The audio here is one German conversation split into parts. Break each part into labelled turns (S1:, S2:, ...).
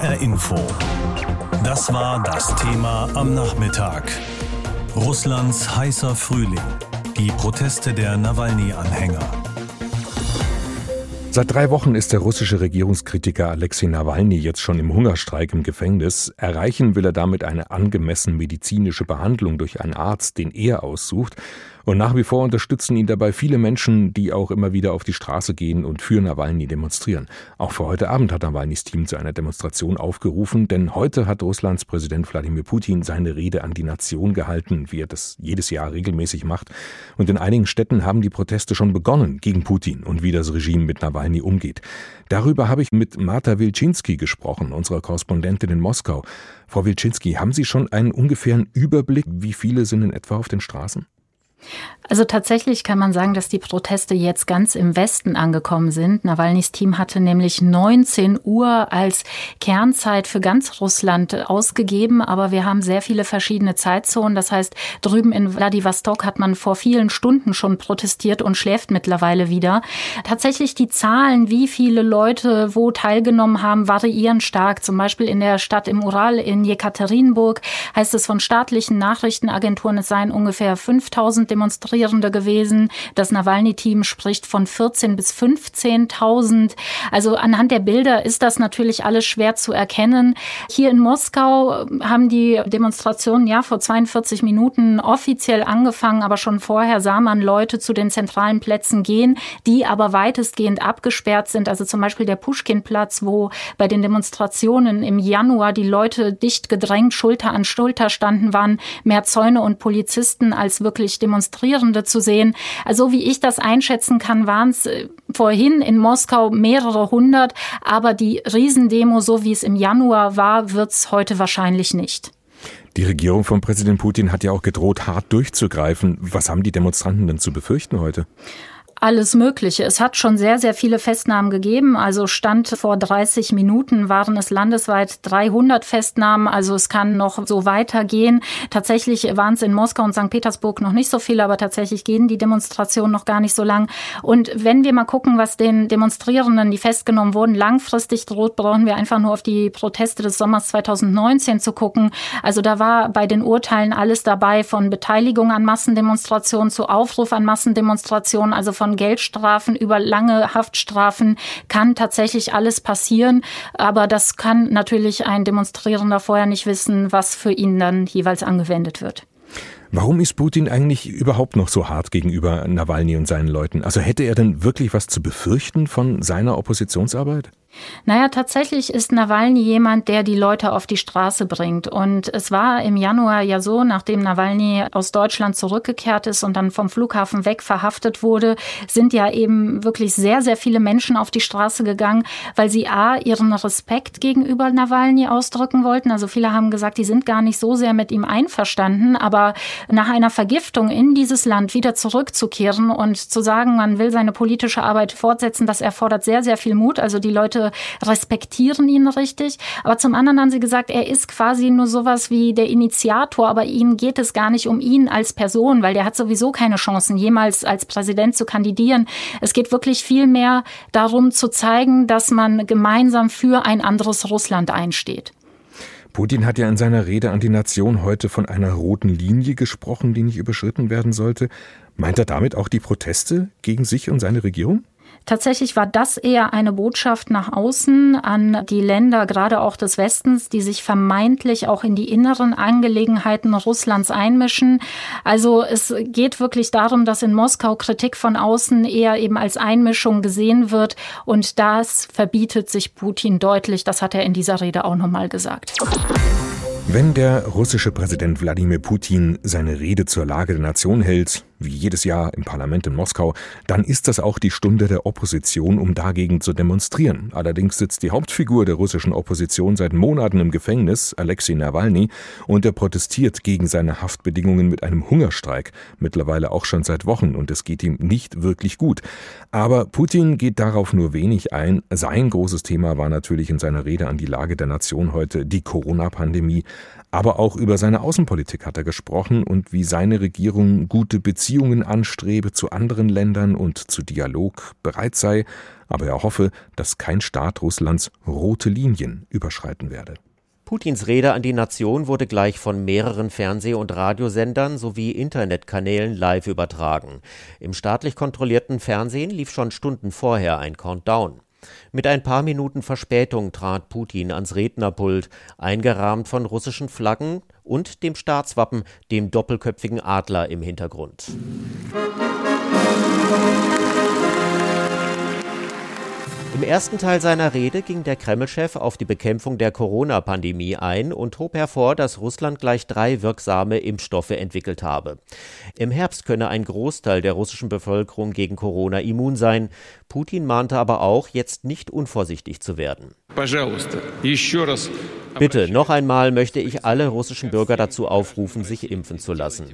S1: HR Info. Das war das Thema am Nachmittag. Russlands heißer Frühling. Die Proteste der Nawalny-Anhänger.
S2: Seit drei Wochen ist der russische Regierungskritiker Alexei Nawalny jetzt schon im Hungerstreik im Gefängnis. Erreichen will er damit eine angemessene medizinische Behandlung durch einen Arzt, den er aussucht. Und nach wie vor unterstützen ihn dabei viele Menschen, die auch immer wieder auf die Straße gehen und für Nawalny demonstrieren. Auch für heute Abend hat Nawalnys Team zu einer Demonstration aufgerufen, denn heute hat Russlands Präsident Wladimir Putin seine Rede an die Nation gehalten, wie er das jedes Jahr regelmäßig macht. Und in einigen Städten haben die Proteste schon begonnen gegen Putin und wie das Regime mit Nawalny umgeht. Darüber habe ich mit Marta Wilczynski gesprochen, unserer Korrespondentin in Moskau. Frau Wilczynski, haben Sie schon einen ungefähren Überblick, wie viele sind in etwa auf den Straßen?
S3: Also tatsächlich kann man sagen, dass die Proteste jetzt ganz im Westen angekommen sind. Nawalnys Team hatte nämlich 19 Uhr als Kernzeit für ganz Russland ausgegeben, aber wir haben sehr viele verschiedene Zeitzonen. Das heißt, drüben in Vladivostok hat man vor vielen Stunden schon protestiert und schläft mittlerweile wieder. Tatsächlich die Zahlen, wie viele Leute wo teilgenommen haben, variieren stark. Zum Beispiel in der Stadt im Ural in Jekaterinburg heißt es von staatlichen Nachrichtenagenturen, es seien ungefähr 5000 Demonstrierende gewesen. Das Nawalny-Team spricht von 14 bis 15.000. Also anhand der Bilder ist das natürlich alles schwer zu erkennen. Hier in Moskau haben die Demonstrationen ja vor 42 Minuten offiziell angefangen, aber schon vorher sah man Leute zu den zentralen Plätzen gehen, die aber weitestgehend abgesperrt sind. Also zum Beispiel der Pushkin-Platz, wo bei den Demonstrationen im Januar die Leute dicht gedrängt Schulter an Schulter standen, waren mehr Zäune und Polizisten als wirklich Demonstranten Demonstrierende zu sehen. Also wie ich das einschätzen kann, waren es äh, vorhin in Moskau mehrere hundert, aber die Riesendemo, so wie es im Januar war, wird es heute wahrscheinlich nicht.
S2: Die Regierung von Präsident Putin hat ja auch gedroht, hart durchzugreifen. Was haben die Demonstranten denn zu befürchten heute?
S3: Alles Mögliche. Es hat schon sehr, sehr viele Festnahmen gegeben. Also Stand vor 30 Minuten waren es landesweit 300 Festnahmen. Also es kann noch so weitergehen. Tatsächlich waren es in Moskau und St. Petersburg noch nicht so viele, aber tatsächlich gehen die Demonstrationen noch gar nicht so lang. Und wenn wir mal gucken, was den Demonstrierenden, die festgenommen wurden, langfristig droht, brauchen wir einfach nur auf die Proteste des Sommers 2019 zu gucken. Also da war bei den Urteilen alles dabei, von Beteiligung an Massendemonstrationen zu Aufruf an Massendemonstrationen, also von von Geldstrafen über lange Haftstrafen kann tatsächlich alles passieren. Aber das kann natürlich ein Demonstrierender vorher nicht wissen, was für ihn dann jeweils angewendet wird.
S2: Warum ist Putin eigentlich überhaupt noch so hart gegenüber Nawalny und seinen Leuten? Also hätte er denn wirklich was zu befürchten von seiner Oppositionsarbeit?
S3: Naja, tatsächlich ist Nawalny jemand, der die Leute auf die Straße bringt. Und es war im Januar ja so, nachdem Nawalny aus Deutschland zurückgekehrt ist und dann vom Flughafen weg verhaftet wurde, sind ja eben wirklich sehr, sehr viele Menschen auf die Straße gegangen, weil sie A, ihren Respekt gegenüber Nawalny ausdrücken wollten. Also viele haben gesagt, die sind gar nicht so sehr mit ihm einverstanden, aber nach einer Vergiftung in dieses Land wieder zurückzukehren und zu sagen, man will seine politische Arbeit fortsetzen, das erfordert sehr, sehr viel Mut. Also die Leute respektieren ihn richtig. Aber zum anderen haben sie gesagt, er ist quasi nur sowas wie der Initiator, aber ihnen geht es gar nicht um ihn als Person, weil der hat sowieso keine Chancen, jemals als Präsident zu kandidieren. Es geht wirklich viel mehr darum zu zeigen, dass man gemeinsam für ein anderes Russland einsteht.
S2: Putin hat ja in seiner Rede an die Nation heute von einer roten Linie gesprochen, die nicht überschritten werden sollte. Meint er damit auch die Proteste gegen sich und seine Regierung?
S3: Tatsächlich war das eher eine Botschaft nach außen an die Länder, gerade auch des Westens, die sich vermeintlich auch in die inneren Angelegenheiten Russlands einmischen. Also es geht wirklich darum, dass in Moskau Kritik von außen eher eben als Einmischung gesehen wird. Und das verbietet sich Putin deutlich. Das hat er in dieser Rede auch nochmal gesagt.
S2: Wenn der russische Präsident Wladimir Putin seine Rede zur Lage der Nation hält, wie jedes Jahr im Parlament in Moskau, dann ist das auch die Stunde der Opposition, um dagegen zu demonstrieren. Allerdings sitzt die Hauptfigur der russischen Opposition seit Monaten im Gefängnis, Alexei Nawalny, und er protestiert gegen seine Haftbedingungen mit einem Hungerstreik, mittlerweile auch schon seit Wochen, und es geht ihm nicht wirklich gut. Aber Putin geht darauf nur wenig ein. Sein großes Thema war natürlich in seiner Rede an die Lage der Nation heute die Corona-Pandemie, aber auch über seine Außenpolitik hat er gesprochen und wie seine Regierung gute Beziehungen anstrebe zu anderen Ländern und zu Dialog bereit sei, aber er hoffe, dass kein Staat Russlands rote Linien überschreiten werde.
S4: Putins Rede an die Nation wurde gleich von mehreren Fernseh- und Radiosendern sowie Internetkanälen live übertragen. Im staatlich kontrollierten Fernsehen lief schon Stunden vorher ein Countdown. Mit ein paar Minuten Verspätung trat Putin ans Rednerpult, eingerahmt von russischen Flaggen und dem Staatswappen, dem doppelköpfigen Adler im Hintergrund. Im ersten Teil seiner Rede ging der Kreml-Chef auf die Bekämpfung der Corona-Pandemie ein und hob hervor, dass Russland gleich drei wirksame Impfstoffe entwickelt habe. Im Herbst könne ein Großteil der russischen Bevölkerung gegen Corona immun sein. Putin mahnte aber auch, jetzt nicht unvorsichtig zu werden. Bitte, noch einmal möchte ich alle russischen Bürger dazu aufrufen, sich impfen zu lassen.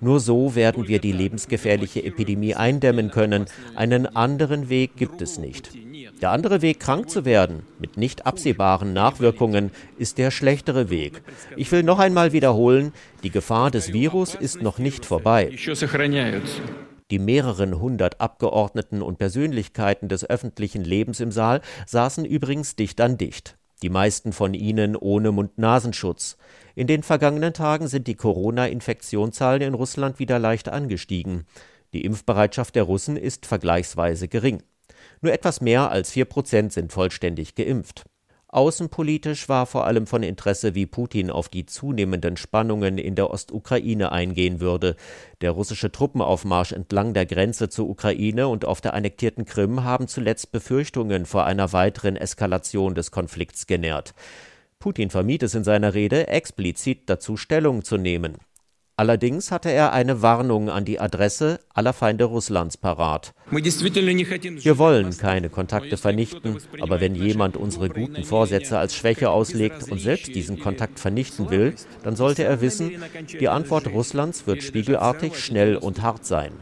S4: Nur so werden wir die lebensgefährliche Epidemie eindämmen können. Einen anderen Weg gibt es nicht. Der andere Weg, krank zu werden, mit nicht absehbaren Nachwirkungen, ist der schlechtere Weg. Ich will noch einmal wiederholen, die Gefahr des Virus ist noch nicht vorbei. Die mehreren hundert Abgeordneten und Persönlichkeiten des öffentlichen Lebens im Saal saßen übrigens dicht an dicht. Die meisten von ihnen ohne Mund-Nasenschutz. In den vergangenen Tagen sind die Corona-Infektionszahlen in Russland wieder leicht angestiegen. Die Impfbereitschaft der Russen ist vergleichsweise gering. Nur etwas mehr als vier Prozent sind vollständig geimpft. Außenpolitisch war vor allem von Interesse, wie Putin auf die zunehmenden Spannungen in der Ostukraine eingehen würde. Der russische Truppenaufmarsch entlang der Grenze zur Ukraine und auf der annektierten Krim haben zuletzt Befürchtungen vor einer weiteren Eskalation des Konflikts genährt. Putin vermied es in seiner Rede, explizit dazu Stellung zu nehmen. Allerdings hatte er eine Warnung an die Adresse aller Feinde Russlands parat. Wir wollen keine Kontakte vernichten, aber wenn jemand unsere guten Vorsätze als Schwäche auslegt und selbst diesen Kontakt vernichten will, dann sollte er wissen, die Antwort Russlands wird spiegelartig, schnell und hart sein.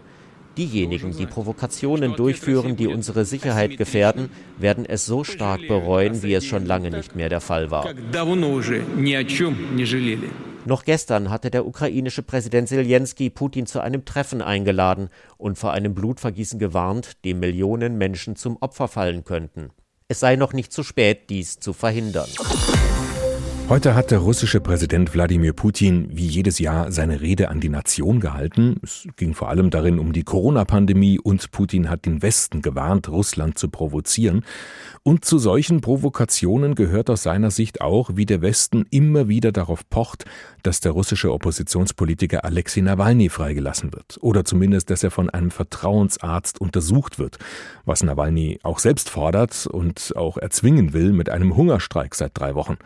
S4: Diejenigen, die Provokationen durchführen, die unsere Sicherheit gefährden, werden es so stark bereuen, wie es schon lange nicht mehr der Fall war. Noch gestern hatte der ukrainische Präsident Zelensky Putin zu einem Treffen eingeladen und vor einem Blutvergießen gewarnt, dem Millionen Menschen zum Opfer fallen könnten. Es sei noch nicht zu spät, dies zu verhindern.
S2: Heute hat der russische Präsident Wladimir Putin wie jedes Jahr seine Rede an die Nation gehalten. Es ging vor allem darin um die Corona-Pandemie und Putin hat den Westen gewarnt, Russland zu provozieren. Und zu solchen Provokationen gehört aus seiner Sicht auch, wie der Westen immer wieder darauf pocht, dass der russische Oppositionspolitiker Alexei Nawalny freigelassen wird. Oder zumindest, dass er von einem Vertrauensarzt untersucht wird, was Nawalny auch selbst fordert und auch erzwingen will mit einem Hungerstreik seit drei Wochen.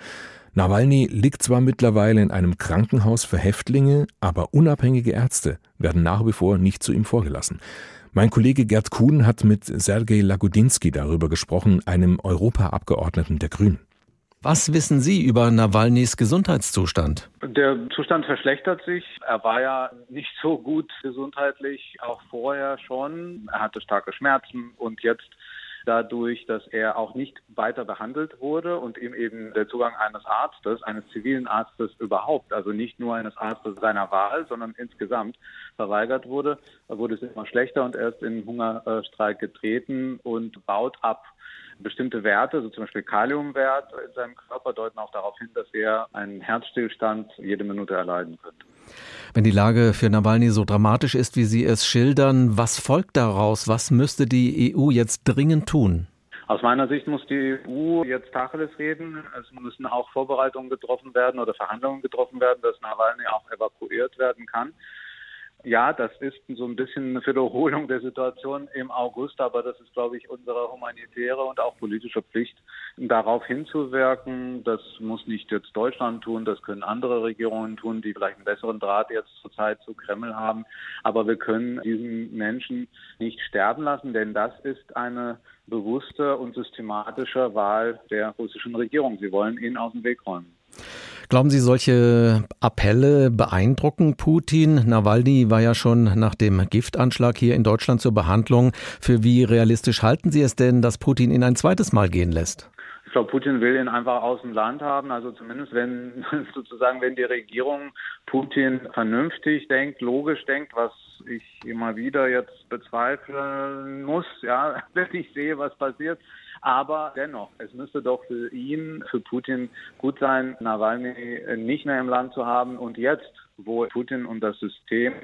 S2: Nawalny liegt zwar mittlerweile in einem Krankenhaus für Häftlinge, aber unabhängige Ärzte werden nach wie vor nicht zu ihm vorgelassen. Mein Kollege Gerd Kuhn hat mit Sergei Lagodinsky darüber gesprochen, einem Europaabgeordneten der Grünen.
S5: Was wissen Sie über Nawalnys Gesundheitszustand?
S6: Der Zustand verschlechtert sich. Er war ja nicht so gut gesundheitlich, auch vorher schon. Er hatte starke Schmerzen und jetzt dadurch, dass er auch nicht weiter behandelt wurde und ihm eben der Zugang eines Arztes, eines zivilen Arztes überhaupt, also nicht nur eines Arztes seiner Wahl, sondern insgesamt verweigert wurde, wurde es immer schlechter und er ist in Hungerstreik getreten und baut ab. Bestimmte Werte, so zum Beispiel Kaliumwert in seinem Körper, deuten auch darauf hin, dass er einen Herzstillstand jede Minute erleiden könnte.
S5: Wenn die Lage für Nawalny so dramatisch ist, wie Sie es schildern, was folgt daraus? Was müsste die EU jetzt dringend tun?
S6: Aus meiner Sicht muss die EU jetzt Tacheles reden. Es müssen auch Vorbereitungen getroffen werden oder Verhandlungen getroffen werden, dass Nawalny auch evakuiert werden kann. Ja, das ist so ein bisschen eine Wiederholung der Situation im August, aber das ist, glaube ich, unsere humanitäre und auch politische Pflicht, darauf hinzuwirken. Das muss nicht jetzt Deutschland tun, das können andere Regierungen tun, die vielleicht einen besseren Draht jetzt zurzeit zu Kreml haben. Aber wir können diesen Menschen nicht sterben lassen, denn das ist eine bewusste und systematische Wahl der russischen Regierung. Sie wollen ihn aus dem Weg räumen.
S5: Glauben Sie, solche Appelle beeindrucken Putin? Nawalny war ja schon nach dem Giftanschlag hier in Deutschland zur Behandlung. Für wie realistisch halten Sie es denn, dass Putin ihn ein zweites Mal gehen lässt?
S6: glaube, Putin will ihn einfach aus dem Land haben. Also zumindest wenn sozusagen, wenn die Regierung Putin vernünftig denkt, logisch denkt, was ich immer wieder jetzt bezweifeln muss, ja, wenn ich sehe, was passiert. Aber dennoch, es müsste doch für ihn, für Putin gut sein, Nawalny nicht mehr im Land zu haben und jetzt wo Putin und das System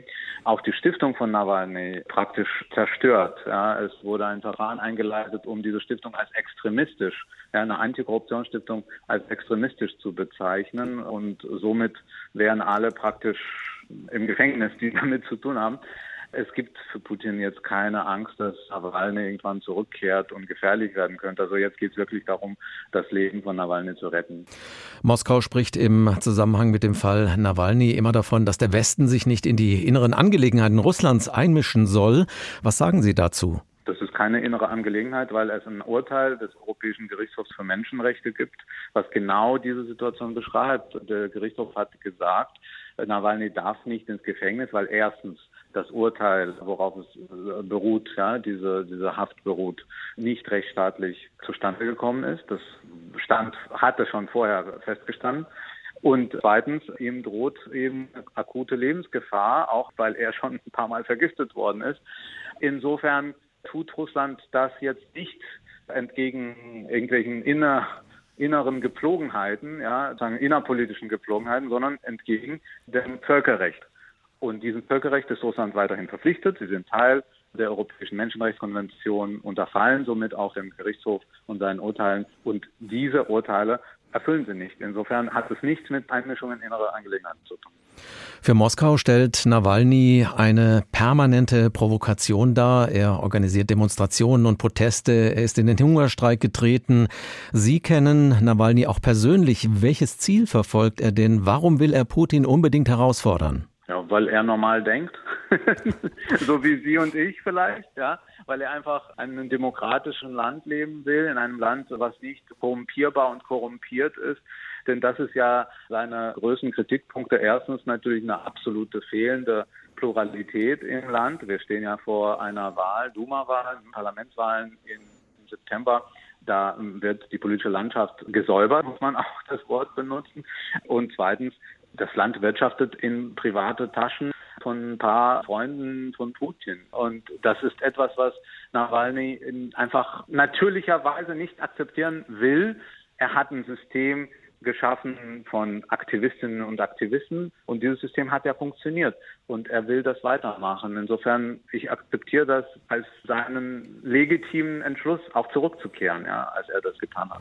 S6: auch die Stiftung von Nawalny praktisch zerstört. Ja, es wurde ein Verfahren eingeleitet, um diese Stiftung als extremistisch, ja, eine Antikorruptionsstiftung als extremistisch zu bezeichnen und somit wären alle praktisch im Gefängnis, die damit zu tun haben. Es gibt für Putin jetzt keine Angst, dass Nawalny irgendwann zurückkehrt und gefährlich werden könnte. Also jetzt geht es wirklich darum, das Leben von Nawalny zu retten.
S5: Moskau spricht im Zusammenhang mit dem Fall Nawalny immer davon, dass der Westen sich nicht in die inneren Angelegenheiten Russlands einmischen soll. Was sagen Sie dazu?
S6: Das ist keine innere Angelegenheit, weil es ein Urteil des Europäischen Gerichtshofs für Menschenrechte gibt, was genau diese Situation beschreibt. Der Gerichtshof hat gesagt, Nawalny darf nicht ins Gefängnis, weil erstens das Urteil, worauf es äh, beruht, ja, diese, diese Haft beruht, nicht rechtsstaatlich zustande gekommen ist. Das stand, hatte schon vorher festgestanden. Und zweitens, ihm droht eben akute Lebensgefahr, auch weil er schon ein paar Mal vergiftet worden ist. Insofern tut Russland das jetzt nicht entgegen irgendwelchen inner, inneren Gepflogenheiten, ja, sagen innerpolitischen Gepflogenheiten, sondern entgegen dem Völkerrecht. Und diesem Völkerrecht ist Russland weiterhin verpflichtet. Sie sind Teil der Europäischen Menschenrechtskonvention, unterfallen somit auch dem Gerichtshof und seinen Urteilen. Und diese Urteile erfüllen sie nicht. Insofern hat es nichts mit Einmischung in innere Angelegenheiten zu tun.
S5: Für Moskau stellt Nawalny eine permanente Provokation dar. Er organisiert Demonstrationen und Proteste. Er ist in den Hungerstreik getreten. Sie kennen Nawalny auch persönlich. Welches Ziel verfolgt er denn? Warum will er Putin unbedingt herausfordern?
S6: Ja, weil er normal denkt, so wie Sie und ich vielleicht, ja, weil er einfach in einem demokratischen Land leben will, in einem Land, was nicht korrumpierbar und korrumpiert ist. Denn das ist ja seine größten Kritikpunkte. Erstens natürlich eine absolute fehlende Pluralität im Land. Wir stehen ja vor einer Wahl, Duma-Wahl, Parlamentswahlen im September. Da wird die politische Landschaft gesäubert, muss man auch das Wort benutzen. Und zweitens das Land wirtschaftet in private Taschen von ein paar Freunden von Putin. Und das ist etwas, was Nawalny einfach natürlicherweise nicht akzeptieren will. Er hat ein System geschaffen von Aktivistinnen und Aktivisten und dieses System hat ja funktioniert und er will das weitermachen. Insofern, ich akzeptiere das als seinen legitimen Entschluss, auch zurückzukehren, ja, als er das getan hat.